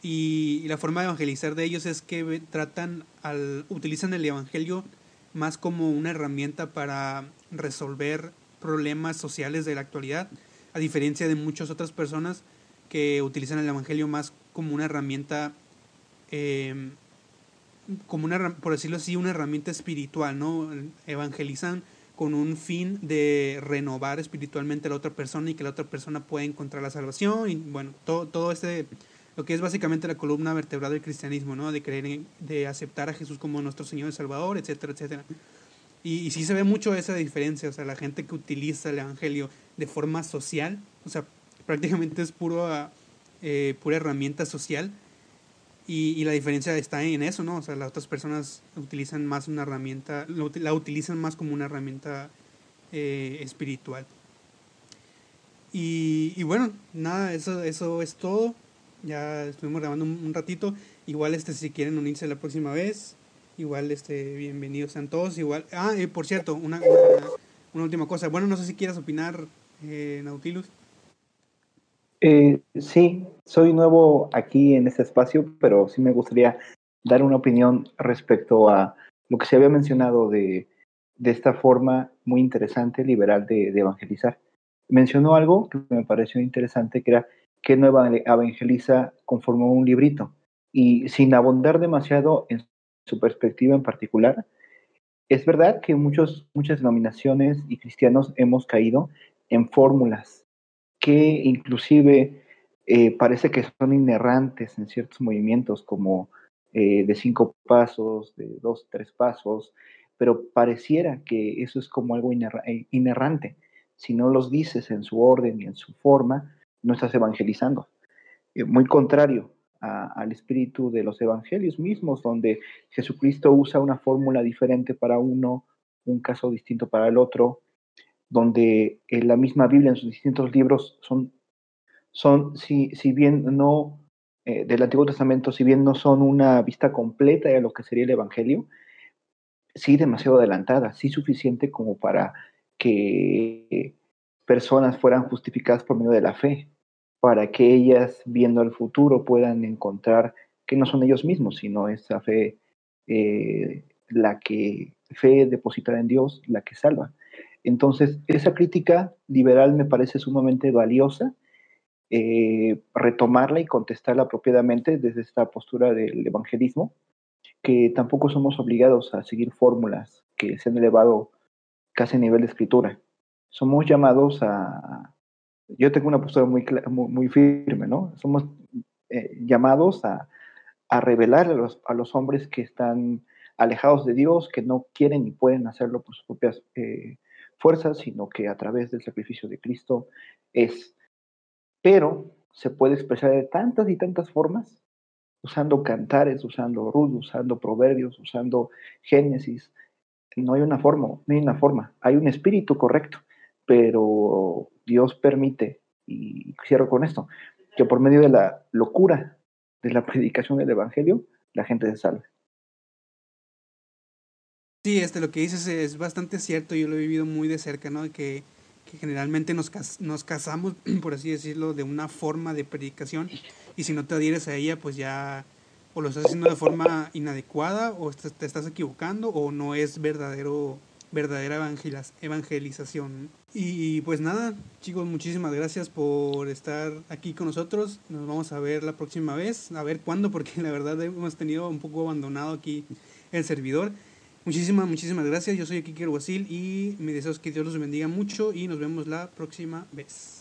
Y, la forma de evangelizar de ellos es que tratan al utilizan el evangelio más como una herramienta para resolver problemas sociales de la actualidad, a diferencia de muchas otras personas que utilizan el evangelio más como una herramienta eh, como una, por decirlo así, una herramienta espiritual, ¿no? Evangelizan con un fin de renovar espiritualmente a la otra persona y que la otra persona pueda encontrar la salvación y bueno, todo, todo este, lo que es básicamente la columna vertebral del cristianismo, ¿no? De creer, de aceptar a Jesús como nuestro Señor y Salvador, etcétera, etcétera. Y, y sí se ve mucho esa diferencia, o sea, la gente que utiliza el Evangelio de forma social, o sea, prácticamente es puro, eh, pura herramienta social. Y, y, la diferencia está en eso, ¿no? O sea, las otras personas utilizan más una herramienta, la utilizan más como una herramienta eh, espiritual. Y, bueno, nada, eso, eso es todo. Ya estuvimos grabando un, ratito. Igual este si quieren unirse la próxima vez, igual este bienvenidos sean todos. Igual, ah, eh, por cierto, una, una, una, última cosa. Bueno, no sé si quieras opinar, eh, Nautilus. Eh, sí, soy nuevo aquí en este espacio, pero sí me gustaría dar una opinión respecto a lo que se había mencionado de, esta forma muy interesante, liberal de, evangelizar. Mencionó algo que me pareció interesante, que era que no evangeliza conforme un librito. Y sin abundar demasiado en su perspectiva en particular, es verdad que muchos, muchas denominaciones y cristianos hemos caído en fórmulas que inclusive eh, parece que son inerrantes en ciertos movimientos, como eh, de cinco pasos, de dos, tres pasos, pero pareciera que eso es como algo eh, inerrante. Si no los dices en su orden y en su forma, no estás evangelizando. muy contrario a, al espíritu de los evangelios mismos, donde Jesucristo usa una fórmula diferente para uno, un caso distinto para el otro, donde en eh, la misma Biblia en sus distintos libros son, son si, si bien no, eh, del Antiguo Testamento, si bien no son una vista completa de lo que sería el Evangelio, sí demasiado adelantada, sí suficiente como para que personas fueran justificadas por medio de la fe, para que ellas, viendo el futuro, puedan encontrar que no son ellos mismos, sino esa fe, eh, la que fe depositada en Dios, la que salva. Entonces, esa crítica liberal me parece sumamente valiosa, eh, retomarla y contestarla apropiadamente desde esta postura del evangelismo, que tampoco somos obligados a seguir fórmulas que se han elevado casi a nivel de escritura. Somos llamados a... Yo tengo una postura muy, muy, firme, ¿no? Somos eh, llamados a, a revelar a los, a los, hombres que están alejados de Dios, que no quieren ni pueden hacerlo por sus propias eh, fuerza, sino que a través del sacrificio de Cristo es. Pero se puede expresar de tantas y tantas formas, usando cantares, usando Ruth, usando proverbios, usando Génesis. No hay una forma, no hay una forma, hay un espíritu correcto, pero Dios permite, y cierro con esto, que por medio de la locura de la predicación del Evangelio, la gente se salve. Sí, este, lo que dices es bastante cierto, yo lo he vivido muy de cerca, ¿no? Que, que generalmente nos, nos casamos, por así decirlo, de una forma de predicación y si no te adhieres a ella, pues ya o lo estás haciendo de forma inadecuada o te estás equivocando o no es verdadero verdadera evangelización. Y pues nada, chicos, muchísimas gracias por estar aquí con nosotros. Nos vamos a ver la próxima vez, a ver cuándo, porque la verdad hemos tenido un poco abandonado aquí el servidor. Muchísimas, muchísimas gracias. Yo soy Kike Guasil y me deseo que Dios los bendiga mucho y nos vemos la próxima vez.